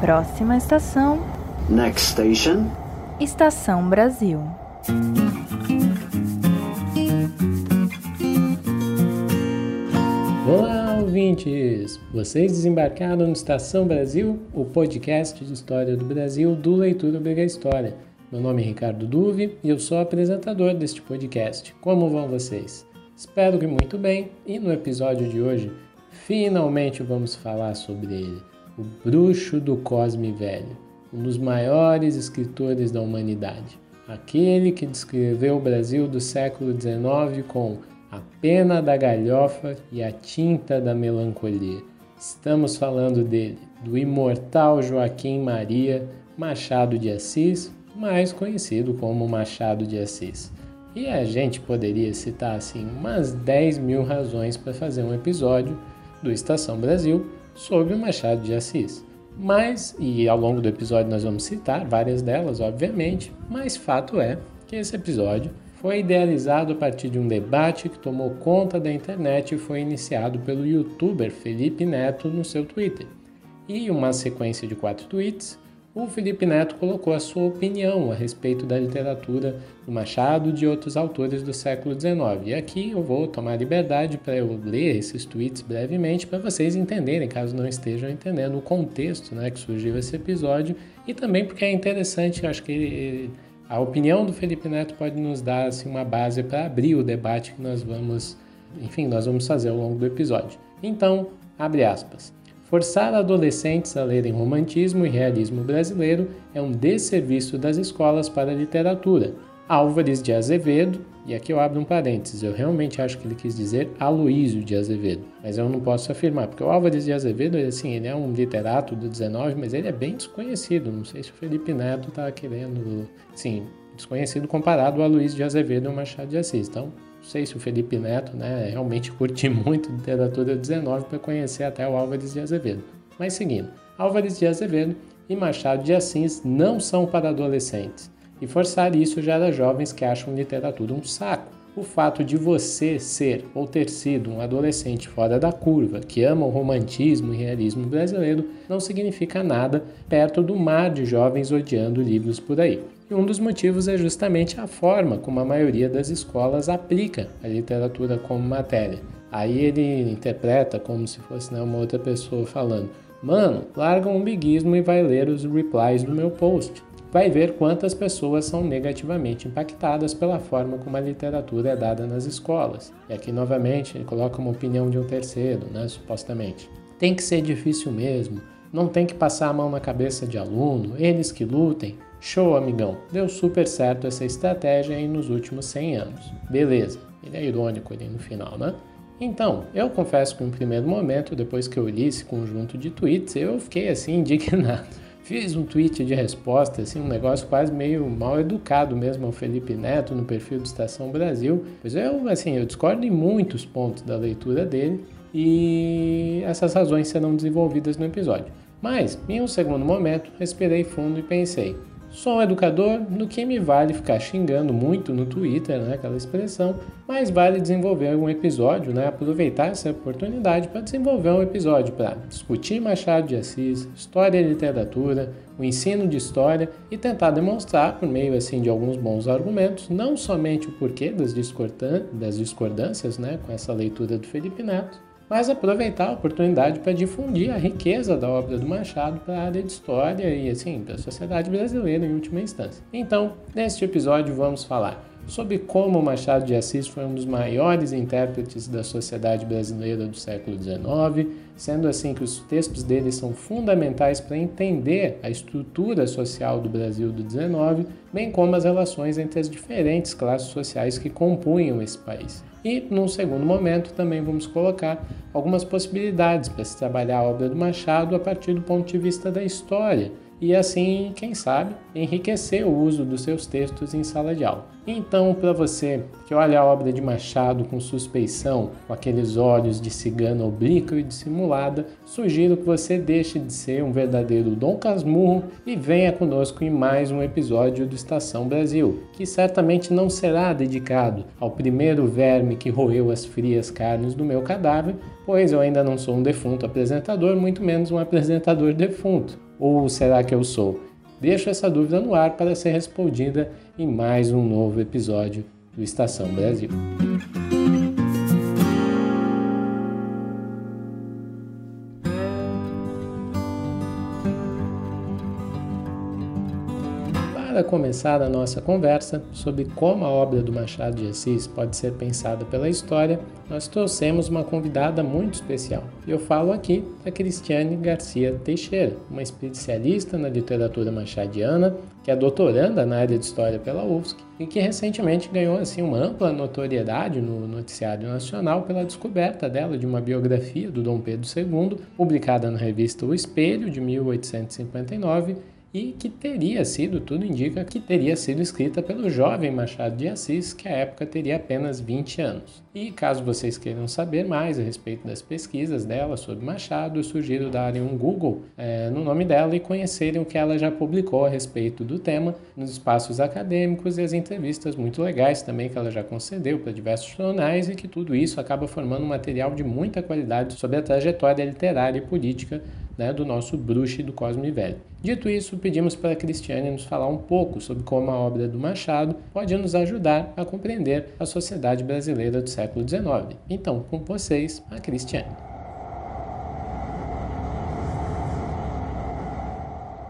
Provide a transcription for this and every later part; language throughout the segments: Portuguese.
Próxima estação. Next station. Estação Brasil. Olá, ouvintes! Vocês desembarcaram no Estação Brasil, o podcast de história do Brasil do Leitura Obriga História. Meu nome é Ricardo Duve e eu sou apresentador deste podcast. Como vão vocês? Espero que muito bem e no episódio de hoje finalmente vamos falar sobre ele, o Bruxo do Cosme Velho, um dos maiores escritores da humanidade, aquele que descreveu o Brasil do século XIX com a pena da galhofa e a tinta da melancolia. Estamos falando dele, do imortal Joaquim Maria Machado de Assis, mais conhecido como Machado de Assis. E a gente poderia citar assim umas 10 mil razões para fazer um episódio do Estação Brasil sobre o Machado de Assis. Mas, e ao longo do episódio nós vamos citar várias delas, obviamente, mas fato é que esse episódio foi idealizado a partir de um debate que tomou conta da internet e foi iniciado pelo youtuber Felipe Neto no seu Twitter. E uma sequência de quatro tweets o Felipe Neto colocou a sua opinião a respeito da literatura do Machado e de outros autores do século XIX. E aqui eu vou tomar liberdade para eu ler esses tweets brevemente para vocês entenderem, caso não estejam entendendo o contexto né, que surgiu esse episódio e também porque é interessante, acho que ele, a opinião do Felipe Neto pode nos dar assim, uma base para abrir o debate que nós vamos, enfim, nós vamos fazer ao longo do episódio. Então, abre aspas. Forçar adolescentes a lerem romantismo e realismo brasileiro é um desserviço das escolas para a literatura. Álvares de Azevedo, e aqui eu abro um parênteses, eu realmente acho que ele quis dizer Aloísio de Azevedo, mas eu não posso afirmar, porque o Álvares de Azevedo, assim, ele é um literato do 19, mas ele é bem desconhecido, não sei se o Felipe Neto está querendo, sim, desconhecido comparado ao Aloísio de Azevedo e ao Machado de Assis, então sei se o Felipe Neto né, realmente curte muito literatura 19 para conhecer até o Álvares de Azevedo. Mas seguindo, Álvares de Azevedo e Machado de Assis não são para adolescentes, e forçar isso gera jovens que acham literatura um saco. O fato de você ser ou ter sido um adolescente fora da curva, que ama o romantismo e realismo brasileiro, não significa nada perto do mar de jovens odiando livros por aí. E um dos motivos é justamente a forma como a maioria das escolas aplica a literatura como matéria. Aí ele interpreta como se fosse né, uma outra pessoa falando: Mano, larga um biguismo e vai ler os replies do meu post. Vai ver quantas pessoas são negativamente impactadas pela forma como a literatura é dada nas escolas. E aqui novamente ele coloca uma opinião de um terceiro, né, supostamente. Tem que ser difícil mesmo, não tem que passar a mão na cabeça de aluno, eles que lutem, Show, amigão. Deu super certo essa estratégia aí nos últimos 100 anos. Beleza. Ele é irônico ali no final, né? Então, eu confesso que no primeiro momento, depois que eu li esse conjunto de tweets, eu fiquei assim indignado. Fiz um tweet de resposta, assim, um negócio quase meio mal educado mesmo ao Felipe Neto no perfil do Estação Brasil, pois eu, assim, eu discordo em muitos pontos da leitura dele e essas razões serão desenvolvidas no episódio. Mas, em um segundo momento, respirei fundo e pensei: Sou um educador, no que me vale ficar xingando muito no Twitter, né, aquela expressão, mas vale desenvolver um episódio, né, aproveitar essa oportunidade para desenvolver um episódio para discutir Machado de Assis, história e literatura, o ensino de história e tentar demonstrar, por meio assim de alguns bons argumentos, não somente o porquê das, discordâncias né, com essa leitura do Felipe Neto, mas aproveitar a oportunidade para difundir a riqueza da obra do Machado para a área de história e, assim, para a sociedade brasileira em última instância. Então, neste episódio vamos falar sobre como Machado de Assis foi um dos maiores intérpretes da sociedade brasileira do século XIX, sendo assim que os textos dele são fundamentais para entender a estrutura social do Brasil do XIX, bem como as relações entre as diferentes classes sociais que compunham esse país. E, num segundo momento, também vamos colocar algumas possibilidades para se trabalhar a obra do Machado a partir do ponto de vista da história e assim, quem sabe, enriquecer o uso dos seus textos em sala de aula. Então, para você que olha a obra de Machado com suspeição, com aqueles olhos de cigana oblíqua e dissimulada, sugiro que você deixe de ser um verdadeiro Dom Casmurro e venha conosco em mais um episódio do Estação Brasil, que certamente não será dedicado ao primeiro verme que roeu as frias carnes do meu cadáver, pois eu ainda não sou um defunto apresentador, muito menos um apresentador defunto Ou será que eu sou? Deixo essa dúvida no ar para ser respondida em mais um novo episódio do Estação Brasil. Para começar a nossa conversa sobre como a obra do Machado de Assis pode ser pensada pela história, nós trouxemos uma convidada muito especial. Eu falo aqui da Cristiane Garcia Teixeira, uma especialista na literatura machadiana, que é doutoranda na área de História pela UFSC e que recentemente ganhou assim uma ampla notoriedade no noticiário nacional pela descoberta dela de uma biografia do Dom Pedro II, publicada na revista O Espelho de 1859 e que teria sido, tudo indica que teria sido escrita pelo jovem Machado de Assis, que à época teria apenas 20 anos. E caso vocês queiram saber mais a respeito das pesquisas dela sobre Machado, eu sugiro darem um Google é, no nome dela e conhecerem o que ela já publicou a respeito do tema nos espaços acadêmicos e as entrevistas muito legais também que ela já concedeu para diversos jornais e que tudo isso acaba formando um material de muita qualidade sobre a trajetória literária e política né, do nosso bruxo do Cosme Velho. Dito isso, pedimos para a Cristiane nos falar um pouco sobre como a obra do Machado pode nos ajudar a compreender a sociedade brasileira do século XIX. Então, com vocês, a Cristiane.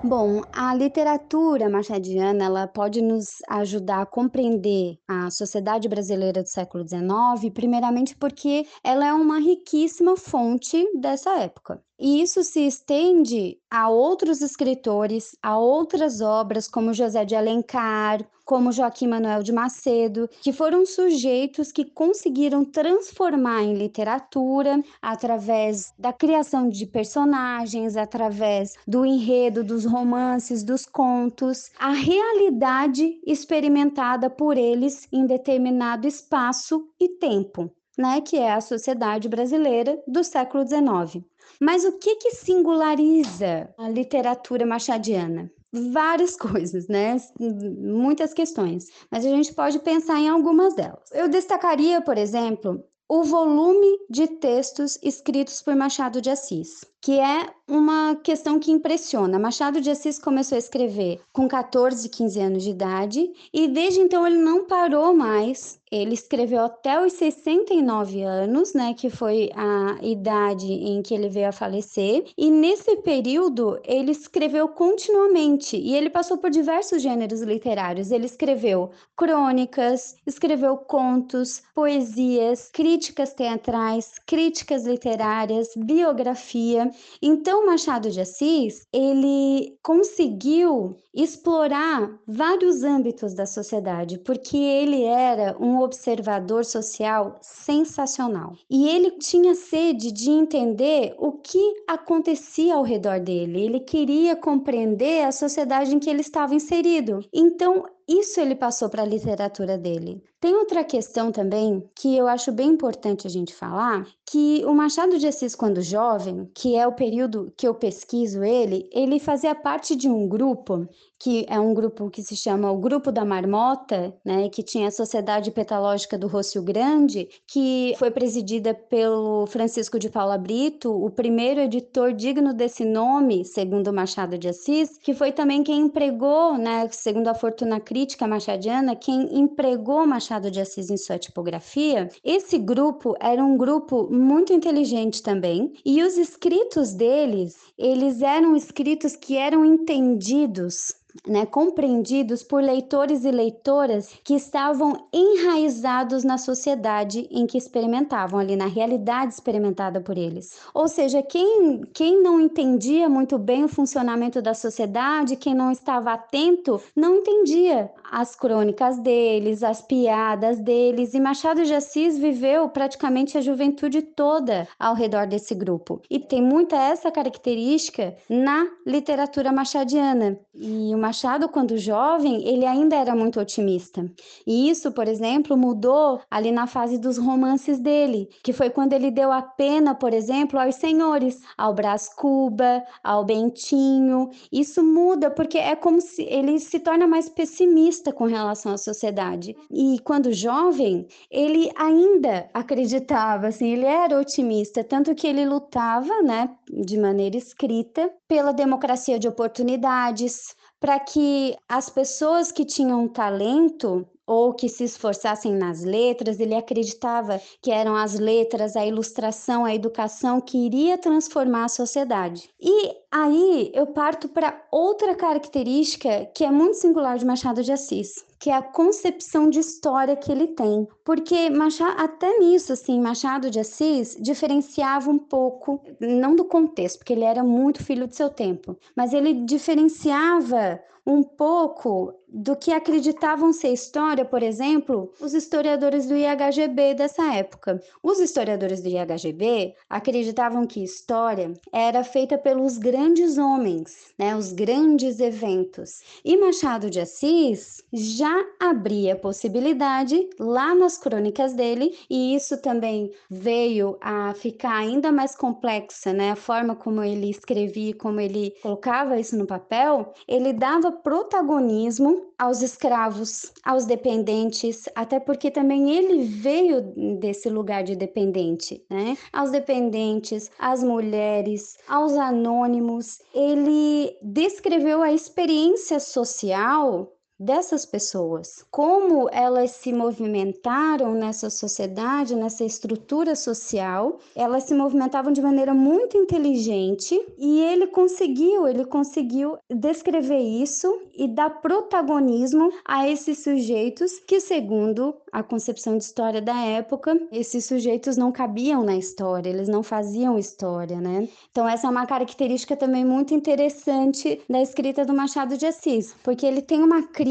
Bom, a literatura machadiana ela pode nos ajudar a compreender a sociedade brasileira do século XIX, primeiramente porque ela é uma riquíssima fonte dessa época. E isso se estende a outros escritores, a outras obras, como José de Alencar, como Joaquim Manuel de Macedo, que foram sujeitos que conseguiram transformar em literatura através da criação de personagens, através do enredo, dos romances, dos contos, a realidade experimentada por eles em determinado espaço e tempo. Né, que é a sociedade brasileira do século XIX. Mas o que, que singulariza a literatura machadiana? Várias coisas, né? Muitas questões, mas a gente pode pensar em algumas delas. Eu destacaria, por exemplo, o volume de textos escritos por Machado de Assis que é uma questão que impressiona. Machado de Assis começou a escrever com 14, 15 anos de idade e desde então ele não parou mais. Ele escreveu até os 69 anos, né, que foi a idade em que ele veio a falecer. E nesse período ele escreveu continuamente e ele passou por diversos gêneros literários. Ele escreveu crônicas, escreveu contos, poesias, críticas teatrais, críticas literárias, biografia. Então, Machado de Assis, ele conseguiu explorar vários âmbitos da sociedade, porque ele era um observador social sensacional. E ele tinha sede de entender o que acontecia ao redor dele. Ele queria compreender a sociedade em que ele estava inserido. Então, isso ele passou para a literatura dele. Tem outra questão também que eu acho bem importante a gente falar, que o Machado de Assis quando jovem, que é o período que eu pesquiso ele, ele fazia parte de um grupo que é um grupo que se chama o Grupo da Marmota, né, que tinha a Sociedade Petalógica do Rocio Grande, que foi presidida pelo Francisco de Paula Brito, o primeiro editor digno desse nome, segundo Machado de Assis, que foi também quem empregou, né, segundo a fortuna crítica machadiana, quem empregou Machado de Assis em sua tipografia. Esse grupo era um grupo muito inteligente também, e os escritos deles, eles eram escritos que eram entendidos né, compreendidos por leitores e leitoras que estavam enraizados na sociedade em que experimentavam, ali na realidade experimentada por eles. Ou seja, quem, quem não entendia muito bem o funcionamento da sociedade, quem não estava atento, não entendia as crônicas deles, as piadas deles, e Machado de Assis viveu praticamente a juventude toda ao redor desse grupo. E tem muita essa característica na literatura machadiana. E o Machado, quando jovem, ele ainda era muito otimista. E isso, por exemplo, mudou ali na fase dos romances dele, que foi quando ele deu a pena, por exemplo, aos senhores, ao Brás Cuba, ao Bentinho. Isso muda porque é como se ele se torna mais pessimista otimista com relação à sociedade. E quando jovem, ele ainda acreditava, assim, ele era otimista, tanto que ele lutava, né, de maneira escrita, pela democracia de oportunidades, para que as pessoas que tinham talento ou que se esforçassem nas letras, ele acreditava que eram as letras, a ilustração, a educação que iria transformar a sociedade. E aí eu parto para outra característica que é muito singular de Machado de Assis, que é a concepção de história que ele tem. Porque Machado, até nisso, assim, Machado de Assis diferenciava um pouco, não do contexto, porque ele era muito filho do seu tempo, mas ele diferenciava um pouco do que acreditavam ser história, por exemplo, os historiadores do IHGB dessa época. Os historiadores do IHGB acreditavam que história era feita pelos grandes homens, né, os grandes eventos. E Machado de Assis já abria a possibilidade lá nas crônicas dele, e isso também veio a ficar ainda mais complexa, né, a forma como ele escrevia, como ele colocava isso no papel, ele dava protagonismo aos escravos, aos dependentes, até porque também ele veio desse lugar de dependente, né? Aos dependentes, às mulheres, aos anônimos. Ele descreveu a experiência social dessas pessoas, como elas se movimentaram nessa sociedade, nessa estrutura social, elas se movimentavam de maneira muito inteligente e ele conseguiu, ele conseguiu descrever isso e dar protagonismo a esses sujeitos que, segundo a concepção de história da época, esses sujeitos não cabiam na história, eles não faziam história, né? Então essa é uma característica também muito interessante da escrita do Machado de Assis, porque ele tem uma crítica,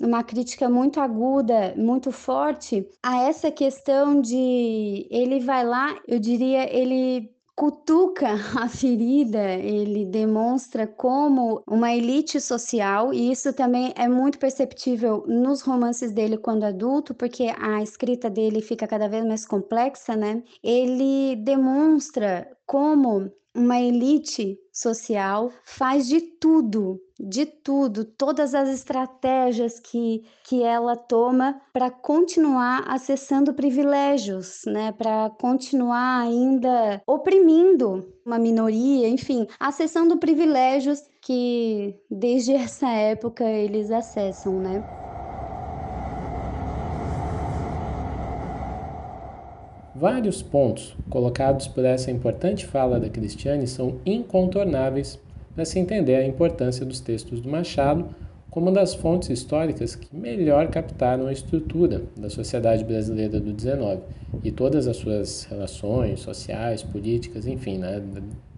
uma crítica muito aguda, muito forte a essa questão de ele vai lá, eu diria, ele cutuca a ferida, ele demonstra como uma elite social, e isso também é muito perceptível nos romances dele quando adulto, porque a escrita dele fica cada vez mais complexa, né? Ele demonstra como uma elite social faz de tudo, de tudo, todas as estratégias que, que ela toma para continuar acessando privilégios, né, para continuar ainda oprimindo uma minoria, enfim, acessando privilégios que desde essa época eles acessam, né? Vários pontos colocados por essa importante fala da Cristiane são incontornáveis para se entender a importância dos textos do Machado como uma das fontes históricas que melhor captaram a estrutura da sociedade brasileira do 19 e todas as suas relações sociais, políticas, enfim, né?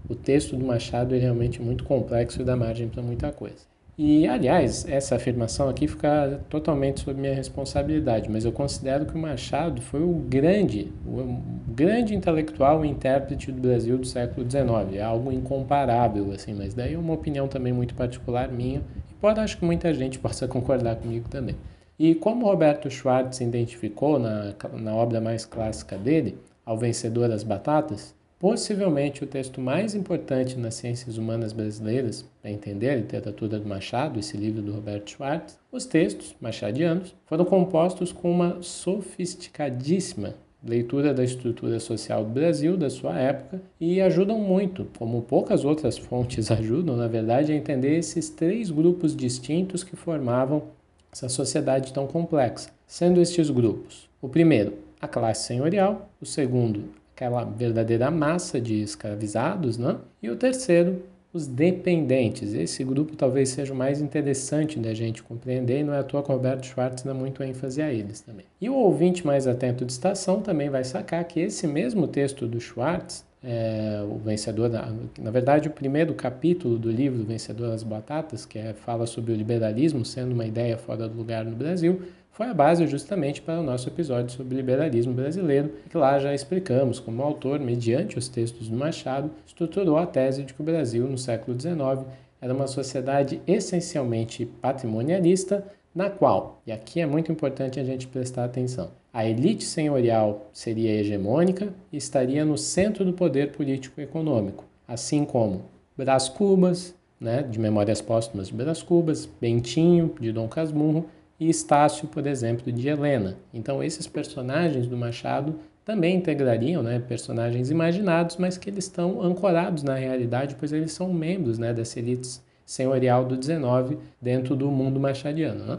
O texto do Machado é realmente muito complexo e dá margem para muita coisa. E, aliás, essa afirmação aqui fica totalmente sob minha responsabilidade, mas eu considero que o Machado foi o grande, o grande intelectual e intérprete do Brasil do século XIX. É algo incomparável, assim, mas daí é uma opinião também muito particular minha, e pode acho que muita gente possa concordar comigo também. E como Roberto Schwartz identificou na, na obra mais clássica dele, Ao Vencedor das Batatas, Possivelmente o texto mais importante nas ciências humanas brasileiras para entender a literatura do Machado, esse livro do Roberto Schwartz, os textos machadianos foram compostos com uma sofisticadíssima leitura da estrutura social do Brasil da sua época e ajudam muito, como poucas outras fontes ajudam, na verdade, a entender esses três grupos distintos que formavam essa sociedade tão complexa, sendo estes grupos: o primeiro, a classe senhorial, o segundo, aquela verdadeira massa de escravizados, né? E o terceiro, os dependentes. Esse grupo talvez seja o mais interessante da gente compreender e não é à toa que o Roberto Schwartz dá muito ênfase a eles também. E o ouvinte mais atento de estação também vai sacar que esse mesmo texto do Schwartz, é, o vencedor, da, na verdade, o primeiro capítulo do livro Vencedor das Batatas, que é, fala sobre o liberalismo sendo uma ideia fora do lugar no Brasil, foi a base justamente para o nosso episódio sobre liberalismo brasileiro, que lá já explicamos como o autor, mediante os textos do Machado, estruturou a tese de que o Brasil, no século XIX, era uma sociedade essencialmente patrimonialista, na qual, e aqui é muito importante a gente prestar atenção, a elite senhorial seria hegemônica e estaria no centro do poder político e econômico, assim como Brás Cubas, né, de Memórias Póstumas de Brás Cubas, Bentinho, de Dom Casmurro, e Estácio, por exemplo, de Helena. Então, esses personagens do Machado também integrariam né, personagens imaginados, mas que eles estão ancorados na realidade, pois eles são membros né, dessa elite senhorial do 19 dentro do mundo machadiano. Né?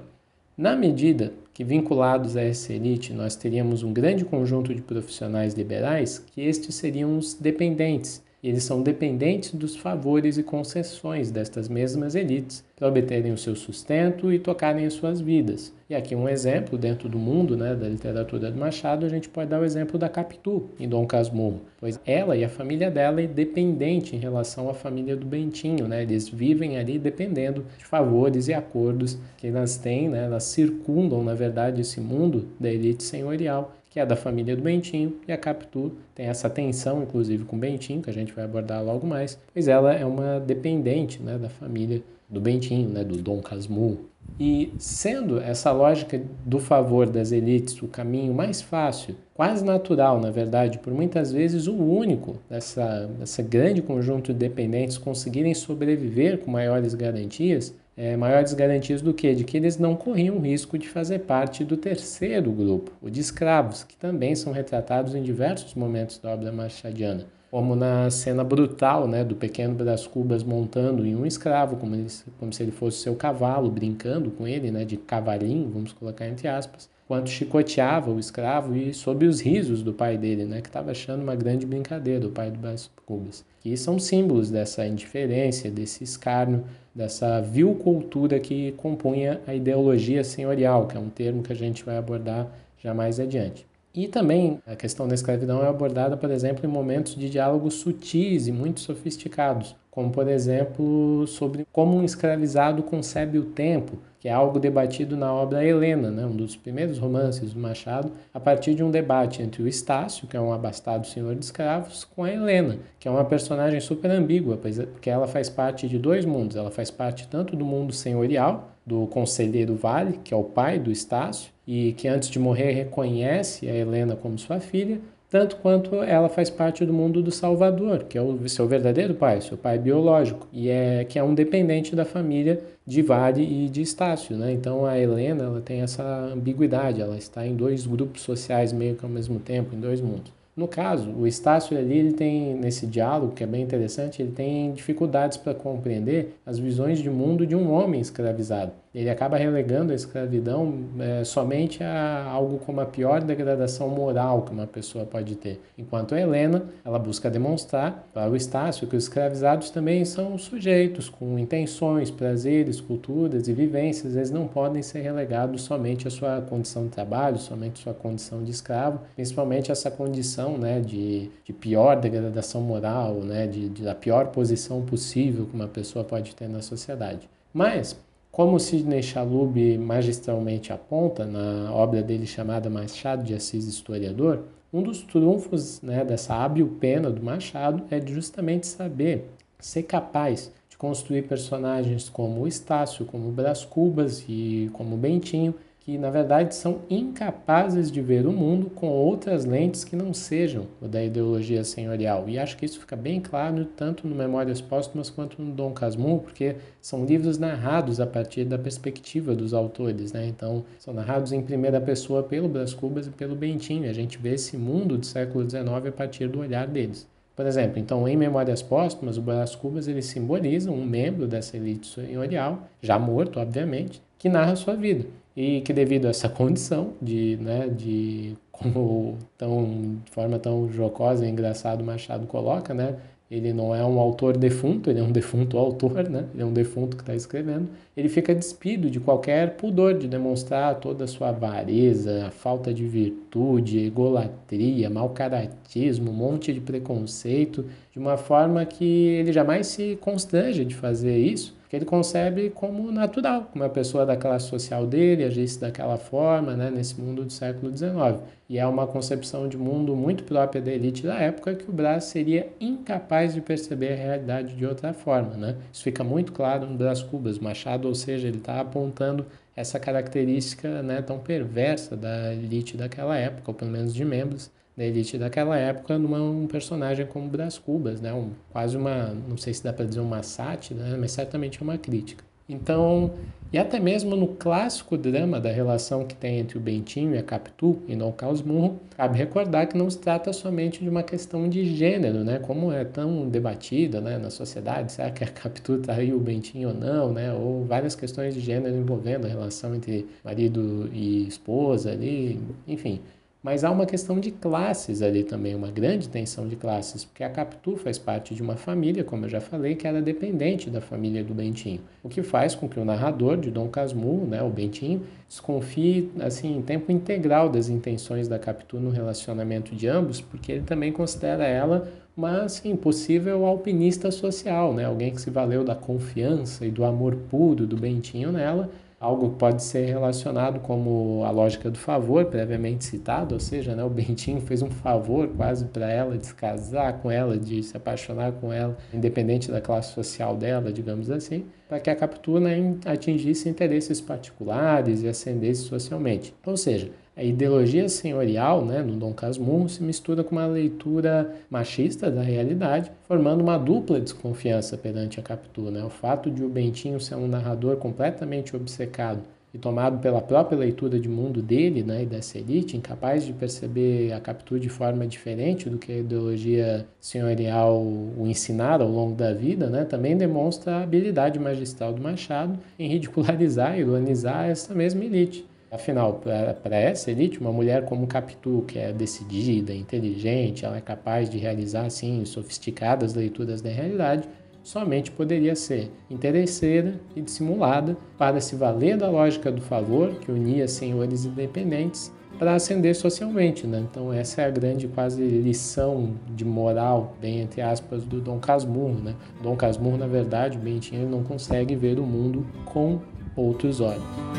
Na medida que vinculados a essa elite nós teríamos um grande conjunto de profissionais liberais, que estes seriam os dependentes, eles são dependentes dos favores e concessões destas mesmas elites para obterem o seu sustento e tocarem as suas vidas. E aqui um exemplo dentro do mundo né, da literatura do Machado, a gente pode dar o exemplo da Capitu, em Dom Casmurro, pois ela e a família dela é dependente em relação à família do Bentinho, né? eles vivem ali dependendo de favores e acordos que elas têm, né? elas circundam, na verdade, esse mundo da elite senhorial que é da família do Bentinho, e a Capitu tem essa tensão, inclusive, com o Bentinho, que a gente vai abordar logo mais, pois ela é uma dependente né, da família do Bentinho, né, do Dom Casmurro. E sendo essa lógica do favor das elites o caminho mais fácil, quase natural, na verdade, por muitas vezes o único dessa, dessa grande conjunto de dependentes conseguirem sobreviver com maiores garantias, é, maiores garantias do que? De que eles não corriam o risco de fazer parte do terceiro grupo, o de escravos, que também são retratados em diversos momentos da obra machadiana, como na cena brutal né, do pequeno Brás Cubas montando em um escravo, como, ele, como se ele fosse seu cavalo, brincando com ele, né, de cavalinho, vamos colocar entre aspas, quanto chicoteava o escravo e sob os risos do pai dele, né, que estava achando uma grande brincadeira, o pai do Brás Cubas. Que são símbolos dessa indiferença, desse escárnio, dessa vil cultura que compunha a ideologia senhorial, que é um termo que a gente vai abordar já mais adiante. E também a questão da escravidão é abordada, por exemplo, em momentos de diálogos sutis e muito sofisticados, como por exemplo sobre como um escravizado concebe o tempo, que é algo debatido na obra Helena, né, um dos primeiros romances do Machado, a partir de um debate entre o Estácio, que é um abastado senhor de escravos, com a Helena, que é uma personagem super ambígua, é, porque ela faz parte de dois mundos. Ela faz parte tanto do mundo senhorial, do conselheiro Vale, que é o pai do Estácio, e que antes de morrer reconhece a Helena como sua filha, tanto quanto ela faz parte do mundo do Salvador, que é o seu verdadeiro pai, seu pai biológico, e é que é um dependente da família de Vale e de Estácio, né? Então a Helena ela tem essa ambiguidade, ela está em dois grupos sociais meio que ao mesmo tempo, em dois mundos. No caso, o Estácio ali, ele tem, nesse diálogo, que é bem interessante, ele tem dificuldades para compreender as visões de mundo de um homem escravizado. Ele acaba relegando a escravidão é, somente a algo como a pior degradação moral que uma pessoa pode ter. Enquanto a Helena, ela busca demonstrar para o Estácio que os escravizados também são sujeitos com intenções, prazeres, culturas e vivências. Eles não podem ser relegados somente à sua condição de trabalho, somente à sua condição de escravo, principalmente essa condição né, de, de pior degradação moral, né, de, de da pior posição possível que uma pessoa pode ter na sociedade. Mas como Sidney Chalub magistralmente aponta na obra dele chamada Machado de Assis Historiador, um dos trunfos né, dessa hábil pena do Machado é justamente saber ser capaz de construir personagens como Estácio, como Brás Cubas e como Bentinho, que na verdade são incapazes de ver o mundo com outras lentes que não sejam o da ideologia senhorial. E acho que isso fica bem claro tanto no Memórias Póstumas quanto no Dom Casmurro, porque são livros narrados a partir da perspectiva dos autores, né? Então, são narrados em primeira pessoa pelo Brás Cubas e pelo Bentinho. A gente vê esse mundo do século XIX a partir do olhar deles. Por exemplo, então em Memórias Póstumas, o Brás Cubas ele simboliza um membro dessa elite senhorial, já morto, obviamente, que narra sua vida e que devido a essa condição de, né, de como tão, de forma tão jocosa e engraçada o Machado coloca, né, ele não é um autor defunto, ele é um defunto autor, né? Ele é um defunto que está escrevendo. Ele fica despido de qualquer pudor de demonstrar toda a sua avareza, falta de virtude, egolatria, mau caratismo, um monte de preconceito, de uma forma que ele jamais se constrange de fazer isso que ele concebe como natural, como a pessoa da classe social dele agisse daquela forma, né, nesse mundo do século XIX. E é uma concepção de mundo muito própria da elite da época que o Brás seria incapaz de perceber a realidade de outra forma. Né? Isso fica muito claro no Brás Cubas. Machado, ou seja, ele está apontando essa característica né, tão perversa da elite daquela época, ou pelo menos de membros da elite daquela época numa um personagem como Brás Cubas, né? Um, quase uma, não sei se dá para dizer uma sátira, né? mas certamente uma crítica. Então, e até mesmo no clássico drama da relação que tem entre o Bentinho e a Capitu e Dom Casmurro, cabe recordar que não se trata somente de uma questão de gênero, né? Como é tão debatida né, na sociedade, será que a Capitu traiu o Bentinho ou não, né? Ou várias questões de gênero envolvendo a relação entre marido e esposa ali, enfim. Mas há uma questão de classes ali também, uma grande tensão de classes, porque a Capitu faz parte de uma família, como eu já falei, que era dependente da família do Bentinho, o que faz com que o narrador de Dom Casmurro, né, o Bentinho, desconfie assim em tempo integral das intenções da Capitu no relacionamento de ambos, porque ele também considera ela uma assim, possível alpinista social, né, alguém que se valeu da confiança e do amor puro do Bentinho nela algo que pode ser relacionado como a lógica do favor, previamente citado, ou seja, né, o Bentinho fez um favor quase para ela de se casar com ela, de se apaixonar com ela, independente da classe social dela, digamos assim, para que a captura né, atingisse interesses particulares e ascendesse socialmente. Ou seja, a ideologia senhorial, né, no Dom Casmurro, se mistura com uma leitura machista da realidade, formando uma dupla desconfiança perante a captura. Né? O fato de o Bentinho ser um narrador completamente obcecado e tomado pela própria leitura de mundo dele né, e dessa elite, incapaz de perceber a captura de forma diferente do que a ideologia senhorial o ensinar ao longo da vida, né, também demonstra a habilidade magistral do Machado em ridicularizar e ironizar essa mesma elite. Afinal, para essa elite, uma mulher como Capitu, que é decidida, inteligente, ela é capaz de realizar assim sofisticadas leituras da realidade, somente poderia ser interesseira e dissimulada para se valer da lógica do favor que unia senhores independentes para ascender socialmente, né? Então essa é a grande quase lição de moral, bem entre aspas, do Dom Casmurro, né? Dom Casmurro, na verdade, bem tinha, não consegue ver o mundo com outros olhos.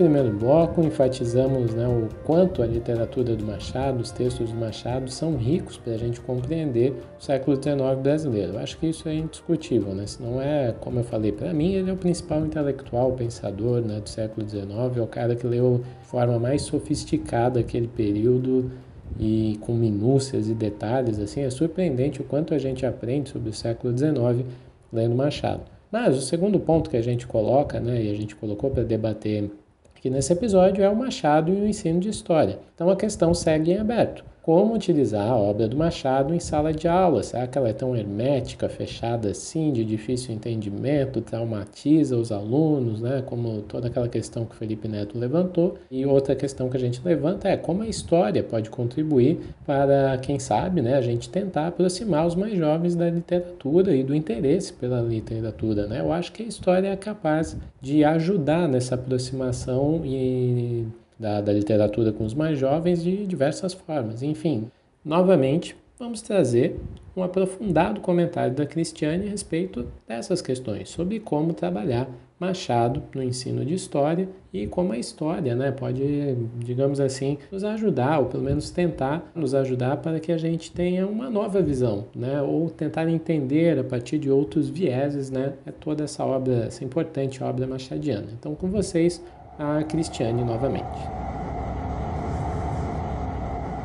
Primeiro bloco, enfatizamos né, o quanto a literatura do Machado, os textos do Machado, são ricos para a gente compreender o século XIX brasileiro. Acho que isso é indiscutível, né? Se não é, como eu falei, para mim, ele é o principal intelectual, pensador né, do século XIX, é o cara que leu de forma mais sofisticada aquele período e com minúcias e detalhes. Assim, é surpreendente o quanto a gente aprende sobre o século XIX lendo Machado. Mas o segundo ponto que a gente coloca, né, e a gente colocou para debater que nesse episódio é o Machado e o ensino de história. Então a questão segue em aberto. Como utilizar a obra do Machado em sala de aula? Será que ela é tão hermética, fechada assim, de difícil entendimento, traumatiza os alunos, né? Como toda aquela questão que o Felipe Neto levantou. E outra questão que a gente levanta é como a história pode contribuir para, quem sabe, né, a gente tentar aproximar os mais jovens da literatura e do interesse pela literatura, né? Eu acho que a história é capaz de ajudar nessa aproximação e da, da literatura com os mais jovens de diversas formas. Enfim, novamente, vamos trazer um aprofundado comentário da Cristiane a respeito dessas questões, sobre como trabalhar Machado no ensino de história e como a história né, pode, digamos assim, nos ajudar, ou pelo menos tentar nos ajudar para que a gente tenha uma nova visão, né, ou tentar entender a partir de outros vieses né, toda essa obra, essa importante obra machadiana. Então, com vocês, a Cristiane novamente.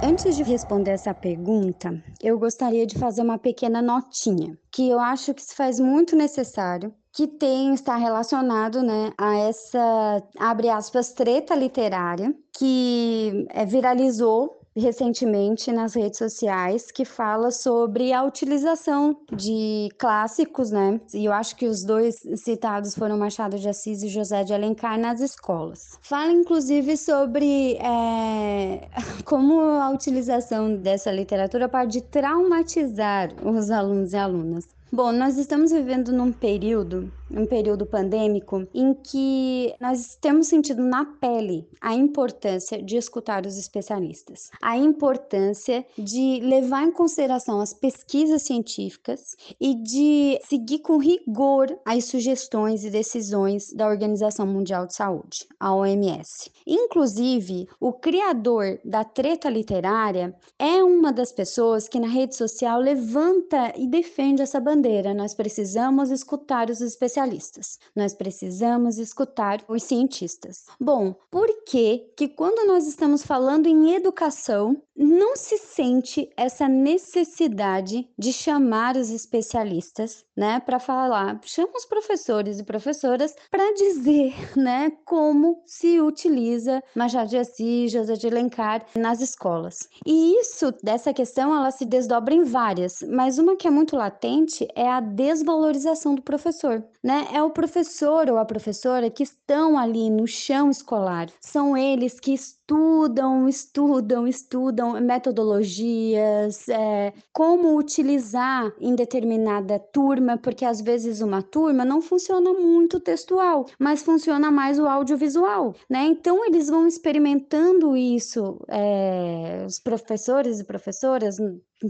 Antes de responder essa pergunta, eu gostaria de fazer uma pequena notinha, que eu acho que se faz muito necessário, que tem está relacionado, né, a essa abre aspas treta literária que é, viralizou recentemente nas redes sociais que fala sobre a utilização de clássicos, né? E eu acho que os dois citados foram Machado de Assis e José de Alencar nas escolas. Fala inclusive sobre é, como a utilização dessa literatura pode traumatizar os alunos e alunas. Bom, nós estamos vivendo num período um período pandêmico em que nós temos sentido na pele a importância de escutar os especialistas, a importância de levar em consideração as pesquisas científicas e de seguir com rigor as sugestões e decisões da Organização Mundial de Saúde, a OMS. Inclusive, o criador da treta literária é uma das pessoas que na rede social levanta e defende essa bandeira. Nós precisamos escutar os especialistas, nós precisamos escutar os cientistas. Bom, por que que quando nós estamos falando em educação, não se sente essa necessidade de chamar os especialistas, né, para falar, chama os professores e professoras para dizer, né, como se utiliza Machado de Assis, José de Alencar nas escolas. E isso, dessa questão, ela se desdobra em várias, mas uma que é muito latente é a desvalorização do professor, né? É o professor ou a professora que estão ali no chão escolar, são eles que estudam, estudam, estudam metodologias, é, como utilizar em determinada turma, porque às vezes uma turma não funciona muito textual, mas funciona mais o audiovisual, né? Então eles vão experimentando isso, é, os professores e professoras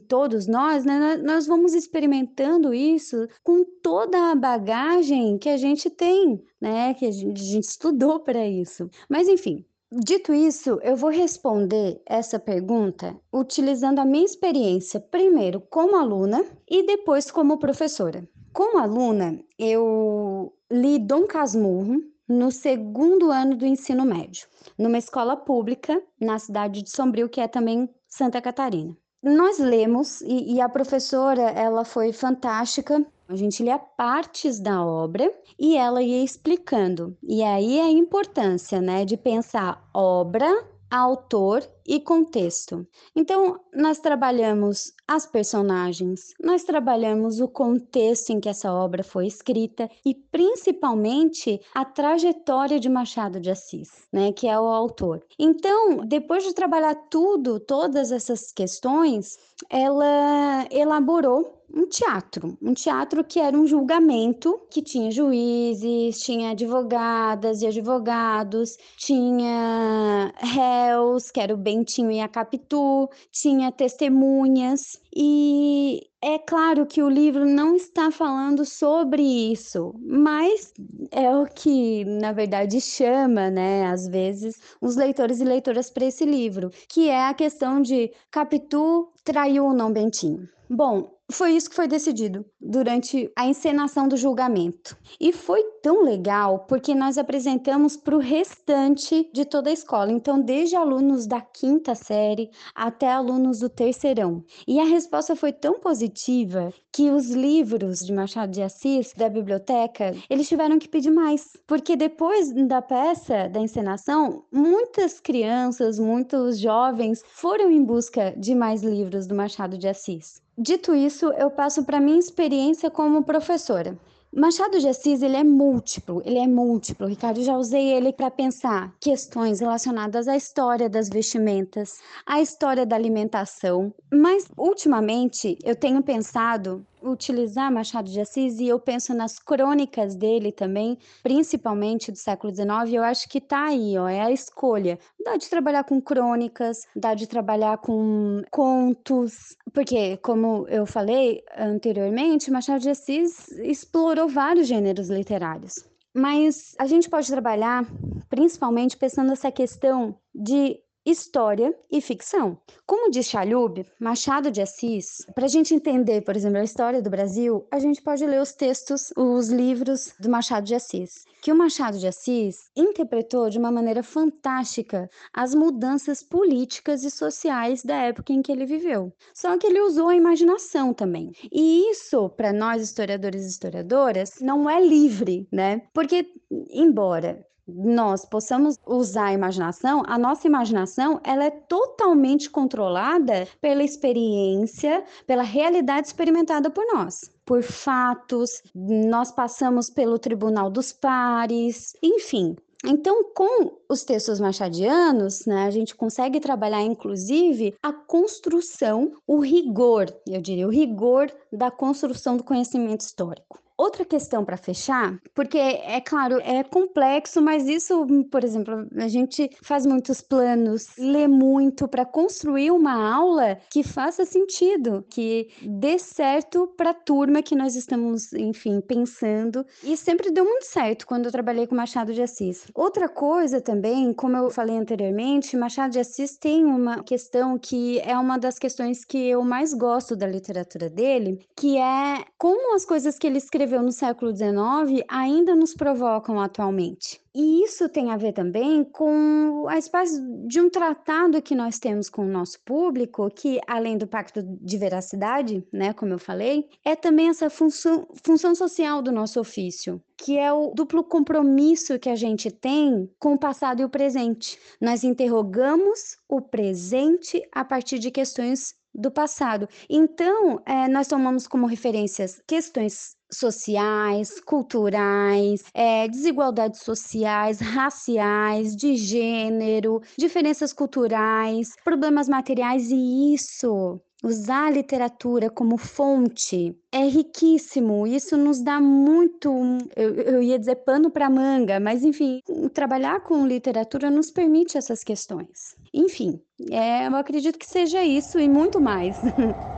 todos nós, né, nós vamos experimentando isso com toda a bagagem que a gente tem, né, que a gente, a gente estudou para isso. Mas enfim, Dito isso, eu vou responder essa pergunta utilizando a minha experiência, primeiro como aluna e depois como professora. Como aluna, eu li Dom Casmurro no segundo ano do ensino médio, numa escola pública na cidade de Sombrio, que é também Santa Catarina. Nós lemos e, e a professora ela foi fantástica a gente lia partes da obra e ela ia explicando. E aí a importância, né, de pensar obra, autor e contexto. Então, nós trabalhamos as personagens, nós trabalhamos o contexto em que essa obra foi escrita e principalmente a trajetória de Machado de Assis, né, que é o autor. Então, depois de trabalhar tudo, todas essas questões, ela elaborou um teatro, um teatro que era um julgamento que tinha juízes, tinha advogadas e advogados, tinha réus, que era o Bentinho e a Capitu, tinha testemunhas e é claro que o livro não está falando sobre isso, mas é o que, na verdade, chama, né, às vezes, os leitores e leitoras para esse livro, que é a questão de Capitu traiu ou não Bentinho. Bom, foi isso que foi decidido durante a encenação do julgamento. E foi tão legal porque nós apresentamos para o restante de toda a escola, então, desde alunos da quinta série até alunos do terceirão. E a resposta foi tão positiva que os livros de Machado de Assis da biblioteca eles tiveram que pedir mais, porque depois da peça, da encenação, muitas crianças, muitos jovens foram em busca de mais livros do Machado de Assis. Dito isso, eu passo para minha experiência como professora. Machado de Assis ele é múltiplo, ele é múltiplo. Ricardo, já usei ele para pensar questões relacionadas à história das vestimentas, à história da alimentação, mas ultimamente eu tenho pensado utilizar Machado de Assis e eu penso nas crônicas dele também, principalmente do século XIX, eu acho que tá aí, ó, é a escolha. Dá de trabalhar com crônicas, dá de trabalhar com contos, porque, como eu falei anteriormente, Machado de Assis explorou vários gêneros literários. Mas a gente pode trabalhar principalmente pensando nessa questão de história e ficção. Como diz Chalub, Machado de Assis, para a gente entender, por exemplo, a história do Brasil, a gente pode ler os textos, os livros do Machado de Assis, que o Machado de Assis interpretou de uma maneira fantástica as mudanças políticas e sociais da época em que ele viveu. Só que ele usou a imaginação também. E isso, para nós historiadores e historiadoras, não é livre, né? Porque, embora nós possamos usar a imaginação, a nossa imaginação ela é totalmente controlada pela experiência, pela realidade experimentada por nós, por fatos, nós passamos pelo tribunal dos pares, enfim. Então, com os textos machadianos, né, a gente consegue trabalhar, inclusive, a construção, o rigor, eu diria, o rigor da construção do conhecimento histórico. Outra questão para fechar, porque é claro, é complexo, mas isso, por exemplo, a gente faz muitos planos, lê muito para construir uma aula que faça sentido, que dê certo para a turma que nós estamos, enfim, pensando. E sempre deu muito certo quando eu trabalhei com Machado de Assis. Outra coisa também, como eu falei anteriormente, Machado de Assis tem uma questão que é uma das questões que eu mais gosto da literatura dele, que é como as coisas que ele escreveu no século XIX ainda nos provocam atualmente. E isso tem a ver também com a espécie de um tratado que nós temos com o nosso público, que além do pacto de veracidade, né, como eu falei, é também essa função, função social do nosso ofício, que é o duplo compromisso que a gente tem com o passado e o presente. Nós interrogamos o presente a partir de questões do passado. Então, é, nós tomamos como referências questões sociais, culturais, é, desigualdades sociais, raciais, de gênero, diferenças culturais, problemas materiais e isso usar a literatura como fonte é riquíssimo. Isso nos dá muito, eu, eu ia dizer pano para manga, mas enfim, trabalhar com literatura nos permite essas questões. Enfim, é, eu acredito que seja isso e muito mais.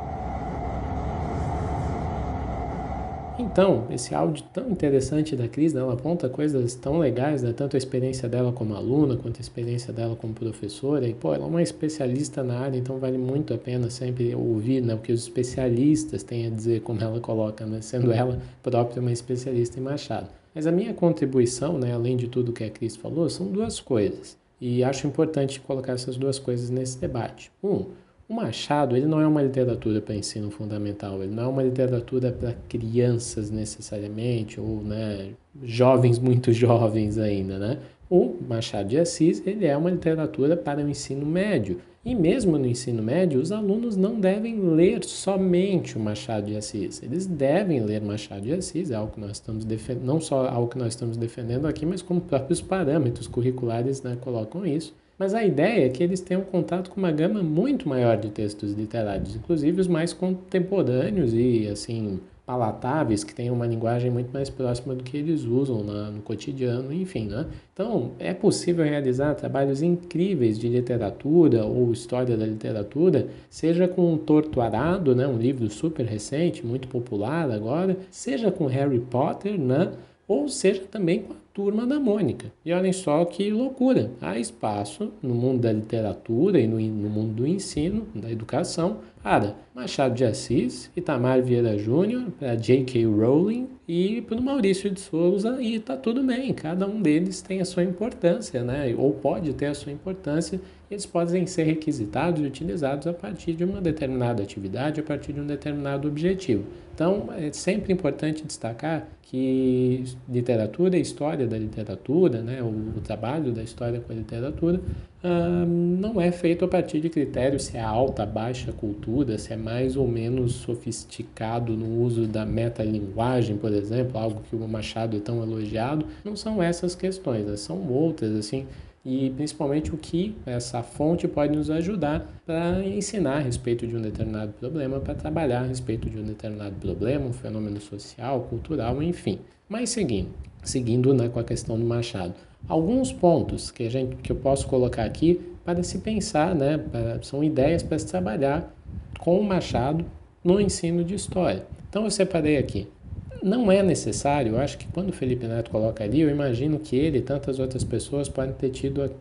Então, esse áudio tão interessante da Cris, né, ela aponta coisas tão legais, né, tanto a experiência dela como aluna, quanto a experiência dela como professora, e pô, ela é uma especialista na área, então vale muito a pena sempre ouvir né, o que os especialistas têm a dizer, como ela coloca, né, sendo ela própria uma especialista em Machado. Mas a minha contribuição, né, além de tudo que a Cris falou, são duas coisas, e acho importante colocar essas duas coisas nesse debate. Um, o Machado ele não é uma literatura para ensino fundamental, ele não é uma literatura para crianças necessariamente, ou né, jovens muito jovens ainda, né? O Machado de Assis ele é uma literatura para o ensino médio. E mesmo no ensino médio, os alunos não devem ler somente o Machado de Assis. Eles devem ler Machado de Assis, é algo que nós estamos defendendo, não só algo que nós estamos defendendo aqui, mas como próprios parâmetros curriculares né, colocam isso. Mas a ideia é que eles tenham contato com uma gama muito maior de textos literários, inclusive os mais contemporâneos e assim palatáveis, que têm uma linguagem muito mais próxima do que eles usam na, no cotidiano, enfim, né? Então, é possível realizar trabalhos incríveis de literatura ou história da literatura, seja com um Torto Arado, né, um livro super recente, muito popular agora, seja com Harry Potter, né, ou seja também com a Turma da Mônica. E olhem só que loucura! Há espaço no mundo da literatura e no, no mundo do ensino, da educação, para Machado de Assis, Itamar Vieira Júnior, para J.K. Rowling e para o Maurício de Souza, e está tudo bem, cada um deles tem a sua importância, né? ou pode ter a sua importância, eles podem ser requisitados e utilizados a partir de uma determinada atividade, a partir de um determinado objetivo. Então, é sempre importante destacar que literatura e história da literatura, né, o, o trabalho da história com a literatura, ah, não é feito a partir de critérios se é alta, baixa cultura, se é mais ou menos sofisticado no uso da metalinguagem, por exemplo, algo que o Machado é tão elogiado. Não são essas questões, né, são outras, assim, e principalmente o que essa fonte pode nos ajudar para ensinar a respeito de um determinado problema, para trabalhar a respeito de um determinado problema, um fenômeno social, cultural, enfim. Mas seguindo, seguindo né, com a questão do Machado, alguns pontos que, a gente, que eu posso colocar aqui para se pensar, né, são ideias para se trabalhar com o Machado no ensino de história. Então eu separei aqui não é necessário, eu acho que quando o Felipe Neto coloca ali, eu imagino que ele e tantas outras pessoas podem ter tido uh,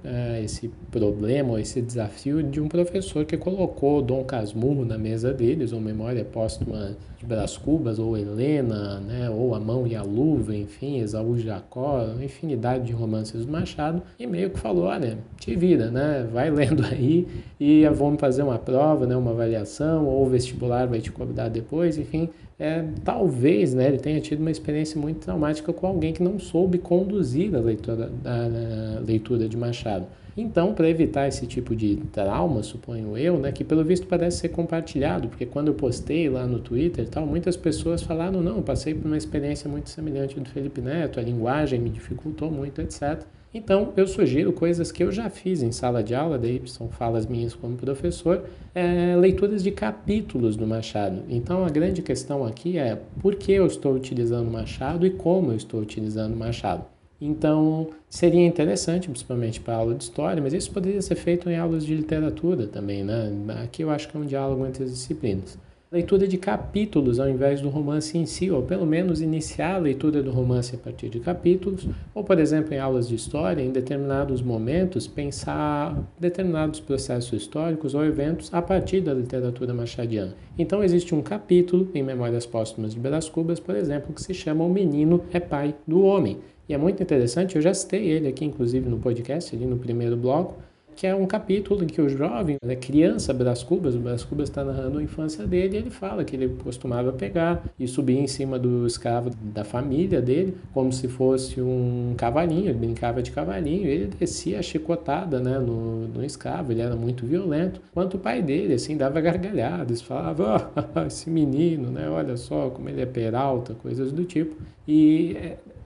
esse problema ou esse desafio de um professor que colocou Dom Casmurro na mesa deles, ou Memória Póstuma de Brás Cubas, ou Helena, né, ou A Mão e a Luva, enfim, Esaú Jacó, uma infinidade de romances do Machado, e meio que falou, olha, te vira, né, vai lendo aí e vamos fazer uma prova, né, uma avaliação, ou o vestibular vai te cobrar depois, enfim, é, talvez né, ele tenha tido uma experiência muito traumática com alguém que não soube conduzir a leitura, a, a leitura de Machado. Então, para evitar esse tipo de trauma, suponho eu, né, que pelo visto parece ser compartilhado, porque quando eu postei lá no Twitter tal, muitas pessoas falaram: não, passei por uma experiência muito semelhante do Felipe Neto, a linguagem me dificultou muito, etc. Então, eu sugiro coisas que eu já fiz em sala de aula, daí são falas minhas como professor, é, leituras de capítulos do Machado. Então, a grande questão aqui é por que eu estou utilizando Machado e como eu estou utilizando Machado. Então, seria interessante, principalmente para aula de história, mas isso poderia ser feito em aulas de literatura também, né? Aqui eu acho que é um diálogo entre as disciplinas leitura de capítulos ao invés do romance em si, ou pelo menos iniciar a leitura do romance a partir de capítulos, ou, por exemplo, em aulas de história, em determinados momentos, pensar determinados processos históricos ou eventos a partir da literatura machadiana. Então, existe um capítulo em Memórias Póstumas de Brás Cubas, por exemplo, que se chama O Menino é Pai do Homem. E é muito interessante, eu já citei ele aqui, inclusive, no podcast, ali no primeiro bloco, que é um capítulo em que o jovem, a criança Brás Cubas, o Brás Cubas está narrando a infância dele, e ele fala que ele costumava pegar e subir em cima do escravo da família dele, como se fosse um cavalinho, ele brincava de cavalinho, ele descia a chicotada né, no, no escravo, ele era muito violento, enquanto o pai dele, assim, dava gargalhadas, falava, oh, esse menino, né, olha só como ele é peralta, coisas do tipo, e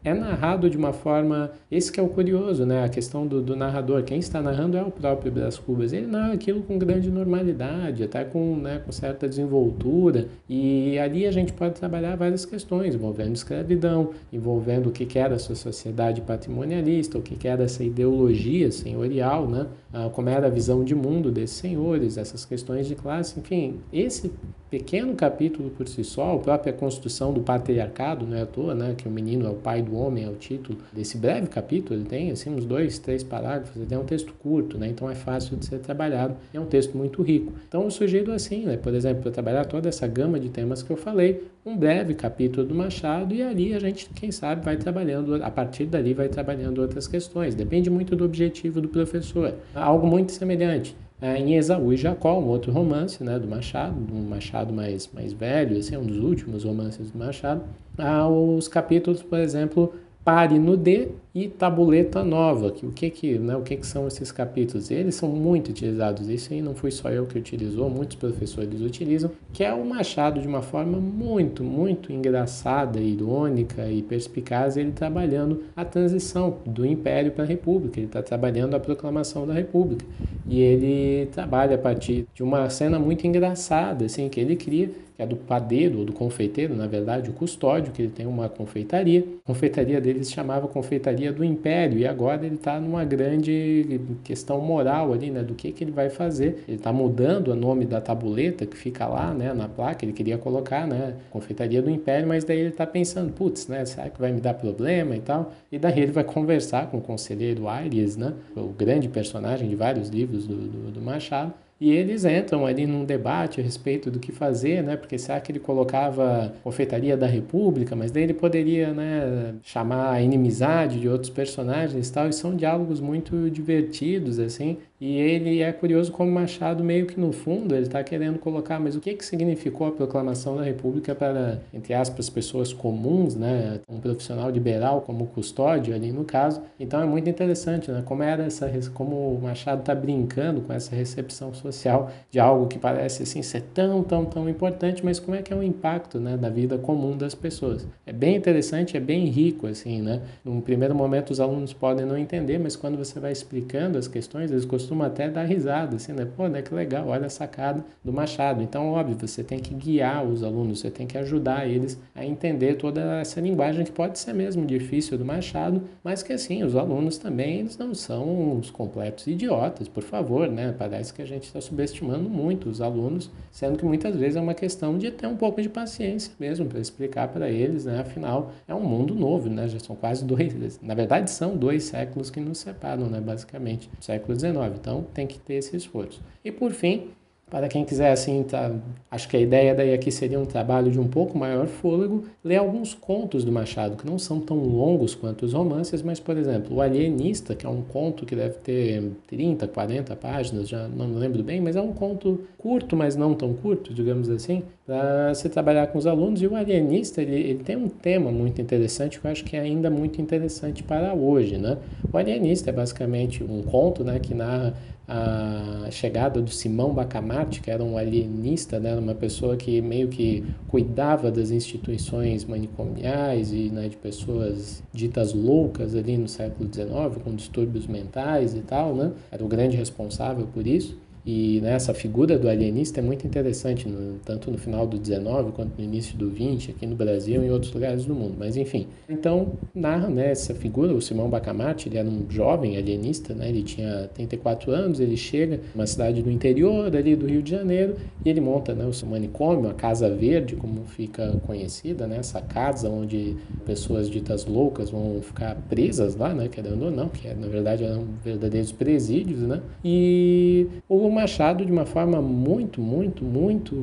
é, narrado de uma forma. Esse que é o curioso, né? A questão do, do narrador. Quem está narrando é o próprio Brás Cubas. Ele narra aquilo com grande normalidade, até com, né, com certa desenvoltura. E ali a gente pode trabalhar várias questões, envolvendo escravidão, envolvendo o que era essa sociedade patrimonialista, o que era essa ideologia senhorial, né? Ah, como era a visão de mundo desses senhores, essas questões de classe, enfim. Esse pequeno capítulo por si só, a própria construção do patriarcado, não é à toa, né, que o menino é o pai do homem, é o título desse breve capítulo, ele tem assim uns dois, três parágrafos, ele é um texto curto, né, então é fácil de ser trabalhado, é um texto muito rico. Então eu sugiro assim, né, por exemplo, para trabalhar toda essa gama de temas que eu falei, um breve capítulo do Machado e ali a gente, quem sabe, vai trabalhando, a partir dali vai trabalhando outras questões, depende muito do objetivo do professor. Algo muito semelhante é, em Esaú e Jacó, um outro romance né, do Machado, um Machado mais, mais velho, é um dos últimos romances do Machado. Há os capítulos, por exemplo, Pare no D e tabuleta nova, que o que que, né, o que que são esses capítulos? Eles são muito utilizados, isso aí não fui só eu que utilizou, muitos professores utilizam, que é o Machado de uma forma muito, muito engraçada, irônica e perspicaz, ele trabalhando a transição do Império para a República, ele está trabalhando a proclamação da República, e ele trabalha a partir de uma cena muito engraçada, assim, que ele cria que é do padeiro ou do confeiteiro, na verdade, o custódio, que ele tem uma confeitaria. A confeitaria dele se chamava Confeitaria do Império e agora ele está numa grande questão moral ali, né, do que, que ele vai fazer. Ele está mudando o nome da tabuleta que fica lá, né, na placa, ele queria colocar, né, Confeitaria do Império, mas daí ele está pensando, putz, né, será que vai me dar problema e tal? E daí ele vai conversar com o conselheiro Aires, né, o grande personagem de vários livros do, do, do Machado, e eles entram ali num debate a respeito do que fazer, né? Porque será que ele colocava confeitaria da República, mas daí ele poderia, né, chamar a inimizade de outros personagens e tal, e são diálogos muito divertidos, assim, e ele é curioso como Machado, meio que no fundo, ele está querendo colocar, mas o que, que significou a proclamação da República para, entre aspas, pessoas comuns, né? Um profissional liberal como custódio ali no caso. Então é muito interessante, né? Como era essa, como o Machado está brincando com essa recepção social de algo que parece assim ser tão, tão, tão importante, mas como é que é o impacto, né, da vida comum das pessoas? É bem interessante, é bem rico, assim, né? Num primeiro momento os alunos podem não entender, mas quando você vai explicando as questões, eles costumam costuma até dar risada, assim, né? Pô, né, que legal, olha a sacada do Machado. Então, óbvio, você tem que guiar os alunos, você tem que ajudar eles a entender toda essa linguagem que pode ser mesmo difícil do Machado, mas que assim, os alunos também, eles não são os completos idiotas, por favor, né? Parece que a gente está subestimando muito os alunos, sendo que muitas vezes é uma questão de ter um pouco de paciência mesmo para explicar para eles, né? Afinal, é um mundo novo, né? Já são quase dois, na verdade são dois séculos que nos separam, né? Basicamente, século XIX. Então tem que ter esse esforço. E por fim, para quem quiser, assim, tá, acho que a ideia daí aqui seria um trabalho de um pouco maior fôlego, ler alguns contos do Machado, que não são tão longos quanto os romances, mas, por exemplo, O Alienista, que é um conto que deve ter 30, 40 páginas, já não me lembro bem, mas é um conto curto, mas não tão curto, digamos assim, para se trabalhar com os alunos. E o Alienista, ele, ele tem um tema muito interessante, que eu acho que é ainda muito interessante para hoje, né? O Alienista é basicamente um conto, né, que narra a chegada do Simão Bacamarte, que era um alienista, né, uma pessoa que meio que cuidava das instituições manicomiais e né, de pessoas ditas loucas ali no século XIX, com distúrbios mentais e tal, né, era o grande responsável por isso. E né, essa figura do alienista é muito interessante, no, tanto no final do 19 quanto no início do 20, aqui no Brasil e em outros lugares do mundo. Mas enfim, então narra né, essa figura, o Simão Bacamarte, ele era um jovem alienista, né, ele tinha 34 anos, ele chega uma cidade do interior ali do Rio de Janeiro e ele monta né, o seu manicômio, a Casa Verde, como fica conhecida, né, essa casa onde pessoas ditas loucas vão ficar presas lá, né, querendo ou não, que na verdade eram verdadeiros presídios, né, e o Machado de uma forma muito, muito, muito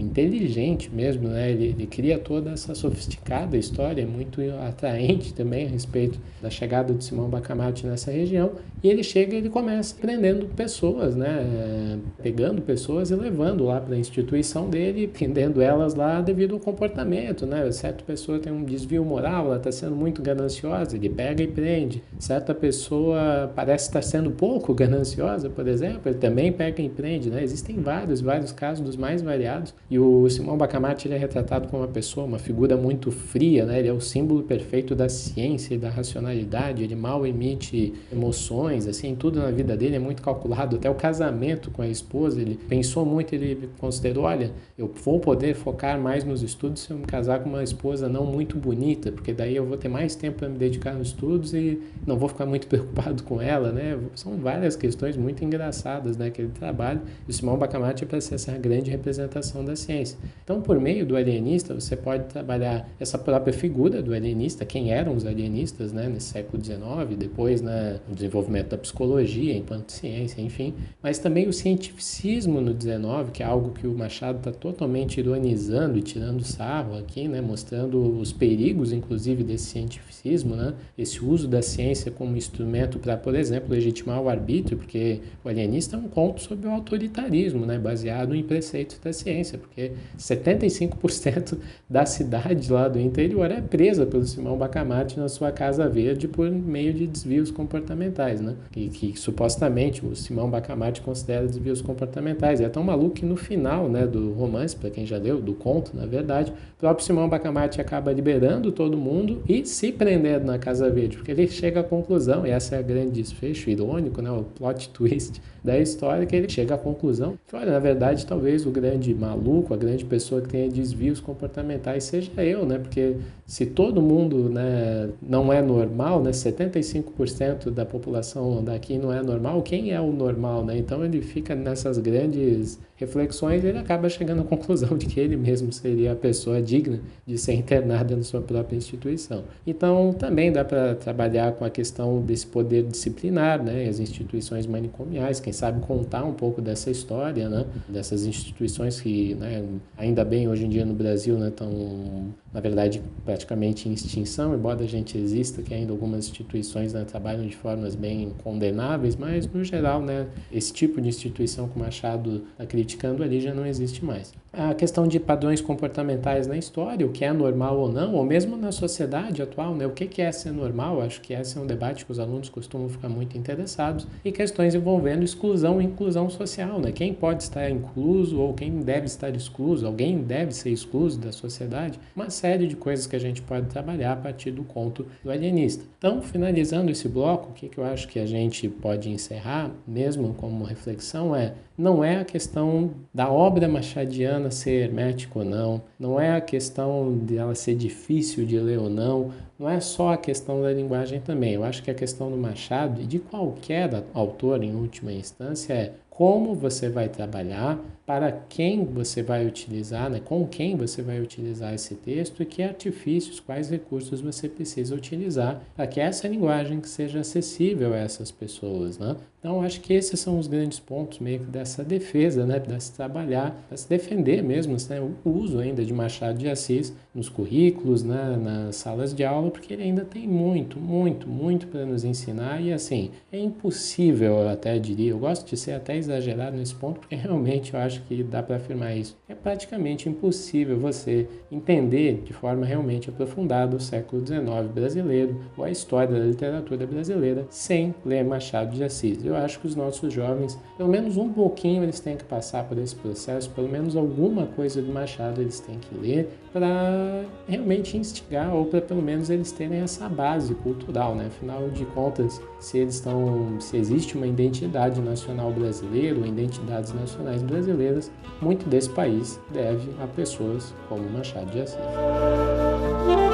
inteligente mesmo, né? Ele, ele, cria toda essa sofisticada história, muito atraente também a respeito da chegada de Simão Bacamarte nessa região. E ele chega e ele começa prendendo pessoas, né? Pegando pessoas e levando lá para a instituição dele, prendendo elas lá devido ao comportamento, né? Certa pessoa tem um desvio moral, ela está sendo muito gananciosa, ele pega e prende. Certa pessoa parece estar sendo pouco gananciosa, por exemplo, ele também pega e empreende, né? Existem vários, vários casos dos mais variados. E o Simão Bacamarte ele é retratado como uma pessoa, uma figura muito fria, né? Ele é o símbolo perfeito da ciência e da racionalidade. Ele mal emite emoções, assim, tudo na vida dele é muito calculado. Até o casamento com a esposa, ele pensou muito, ele considerou, olha, eu vou poder focar mais nos estudos se eu me casar com uma esposa não muito bonita, porque daí eu vou ter mais tempo para me dedicar nos estudos e não vou ficar muito preocupado com ela, né? São várias questões muito engraçadas, né? Que trabalho, e o Simão Bacamarte é para ser essa grande representação da ciência. Então, por meio do alienista, você pode trabalhar essa própria figura do alienista, quem eram os alienistas né, nesse século XIX, depois né, o desenvolvimento da psicologia enquanto ciência, enfim, mas também o cientificismo no XIX, que é algo que o Machado está totalmente ironizando e tirando sarro aqui, né, mostrando os perigos, inclusive, desse cientificismo, né, esse uso da ciência como instrumento para, por exemplo, legitimar o arbítrio, porque o alienista é um conto sobre o autoritarismo, né, baseado em preceitos da ciência, porque 75% da cidade lá do interior é presa pelo Simão Bacamarte na sua Casa Verde por meio de desvios comportamentais, né, que, que supostamente o Simão Bacamarte considera desvios comportamentais. E é tão maluco que no final né, do romance, para quem já leu, do conto, na verdade, o próprio Simão Bacamarte acaba liberando todo mundo e se prendendo na Casa Verde, porque ele chega à conclusão, e essa é a grande desfecho irônico, né, o plot twist da história, que ele chega à conclusão que, olha, na verdade, talvez o grande maluco, a grande pessoa que tenha desvios comportamentais seja eu, né? Porque se todo mundo né, não é normal, né, 75% da população daqui não é normal, quem é o normal, né? Então ele fica nessas grandes reflexões, ele acaba chegando à conclusão de que ele mesmo seria a pessoa digna de ser internada na sua própria instituição. Então também dá para trabalhar com a questão desse poder disciplinar, né? As instituições manicomiais, quem sabe contar um pouco dessa história, né? Dessas instituições que, né, ainda bem hoje em dia no Brasil, né, estão na verdade, praticamente em extinção, embora a gente exista, que ainda algumas instituições né, trabalham de formas bem condenáveis, mas, no geral, né, esse tipo de instituição que o Machado está criticando ali já não existe mais a questão de padrões comportamentais na história, o que é normal ou não, ou mesmo na sociedade atual, né? o que é ser normal, acho que esse é um debate que os alunos costumam ficar muito interessados, e questões envolvendo exclusão e inclusão social, né? quem pode estar incluso ou quem deve estar excluso, alguém deve ser excluso da sociedade, uma série de coisas que a gente pode trabalhar a partir do conto do alienista. Então, finalizando esse bloco, o que, que eu acho que a gente pode encerrar, mesmo como reflexão, é não é a questão da obra machadiana ser hermética ou não, não é a questão de ela ser difícil de ler ou não, não é só a questão da linguagem também. Eu acho que a questão do Machado e de qualquer autor, em última instância, é como você vai trabalhar, para quem você vai utilizar, né? com quem você vai utilizar esse texto e que artifícios, quais recursos você precisa utilizar para que essa linguagem seja acessível a essas pessoas. Né? Então, acho que esses são os grandes pontos meio que dessa defesa, né? para se trabalhar, para se defender mesmo né? o uso ainda de Machado de Assis nos currículos, né? nas salas de aula, porque ele ainda tem muito, muito, muito para nos ensinar e assim, é impossível, eu até diria, eu gosto de ser até exagerado nesse ponto, porque realmente eu acho que dá para afirmar isso. É praticamente impossível você entender de forma realmente aprofundada o século XIX brasileiro ou a história da literatura brasileira sem ler Machado de Assis. Eu acho que os nossos jovens, pelo menos um pouquinho, eles têm que passar por esse processo, pelo menos alguma coisa do Machado eles têm que ler para realmente instigar ou para pelo menos eles terem essa base cultural, né? Afinal de contas, se eles estão, se existe uma identidade nacional brasileira, ou identidades nacionais brasileiras, muito desse país deve a pessoas como Machado de Assis.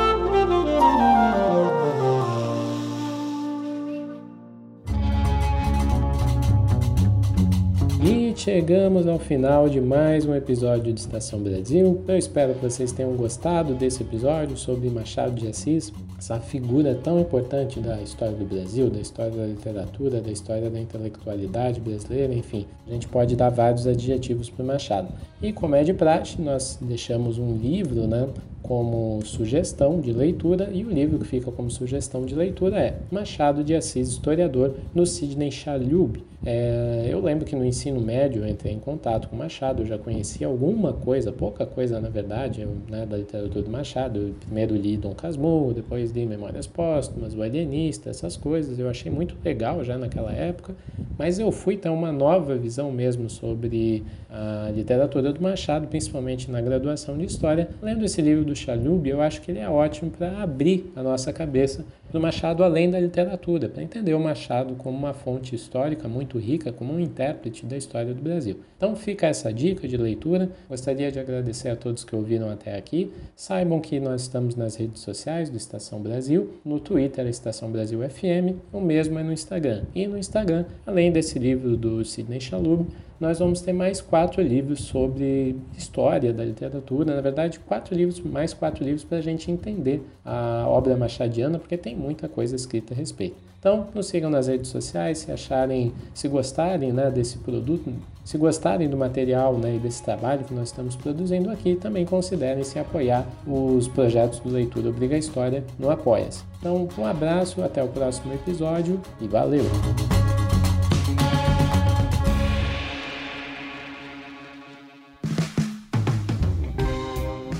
Chegamos ao final de mais um episódio de Estação Brasil. Eu espero que vocês tenham gostado desse episódio sobre Machado de Assis, essa figura tão importante da história do Brasil, da história da literatura, da história da intelectualidade brasileira, enfim. A gente pode dar vários adjetivos para Machado. E como é de praxe, nós deixamos um livro, né, como sugestão de leitura e o livro que fica como sugestão de leitura é Machado de Assis, historiador, no Sidney Chalhoub. É, eu lembro que no ensino médio eu entrei em contato com Machado, eu já conhecia alguma coisa, pouca coisa na verdade, né, da literatura do Machado. Eu primeiro li Dom Casmurro, depois li Memórias Póstumas, O Alienista, essas coisas. Eu achei muito legal já naquela época, mas eu fui ter uma nova visão mesmo sobre a literatura. Do Machado, principalmente na graduação de História, lendo esse livro do Chalhoub, eu acho que ele é ótimo para abrir a nossa cabeça do Machado além da literatura, para entender o Machado como uma fonte histórica muito rica, como um intérprete da história do Brasil. Então fica essa dica de leitura. Gostaria de agradecer a todos que ouviram até aqui. Saibam que nós estamos nas redes sociais do Estação Brasil, no Twitter Estação Brasil FM, o mesmo é no Instagram. E no Instagram, além desse livro do Sidney Chalhoub, nós vamos ter mais quatro livros sobre história da literatura. Na verdade, quatro livros, mais quatro livros para a gente entender a obra machadiana, porque tem muita coisa escrita a respeito. Então, nos sigam nas redes sociais, se acharem, se gostarem né, desse produto, se gostarem do material né, e desse trabalho que nós estamos produzindo aqui, também considerem se apoiar os projetos do Leitura Obriga História no Apoia-se. Então, um abraço, até o próximo episódio e valeu!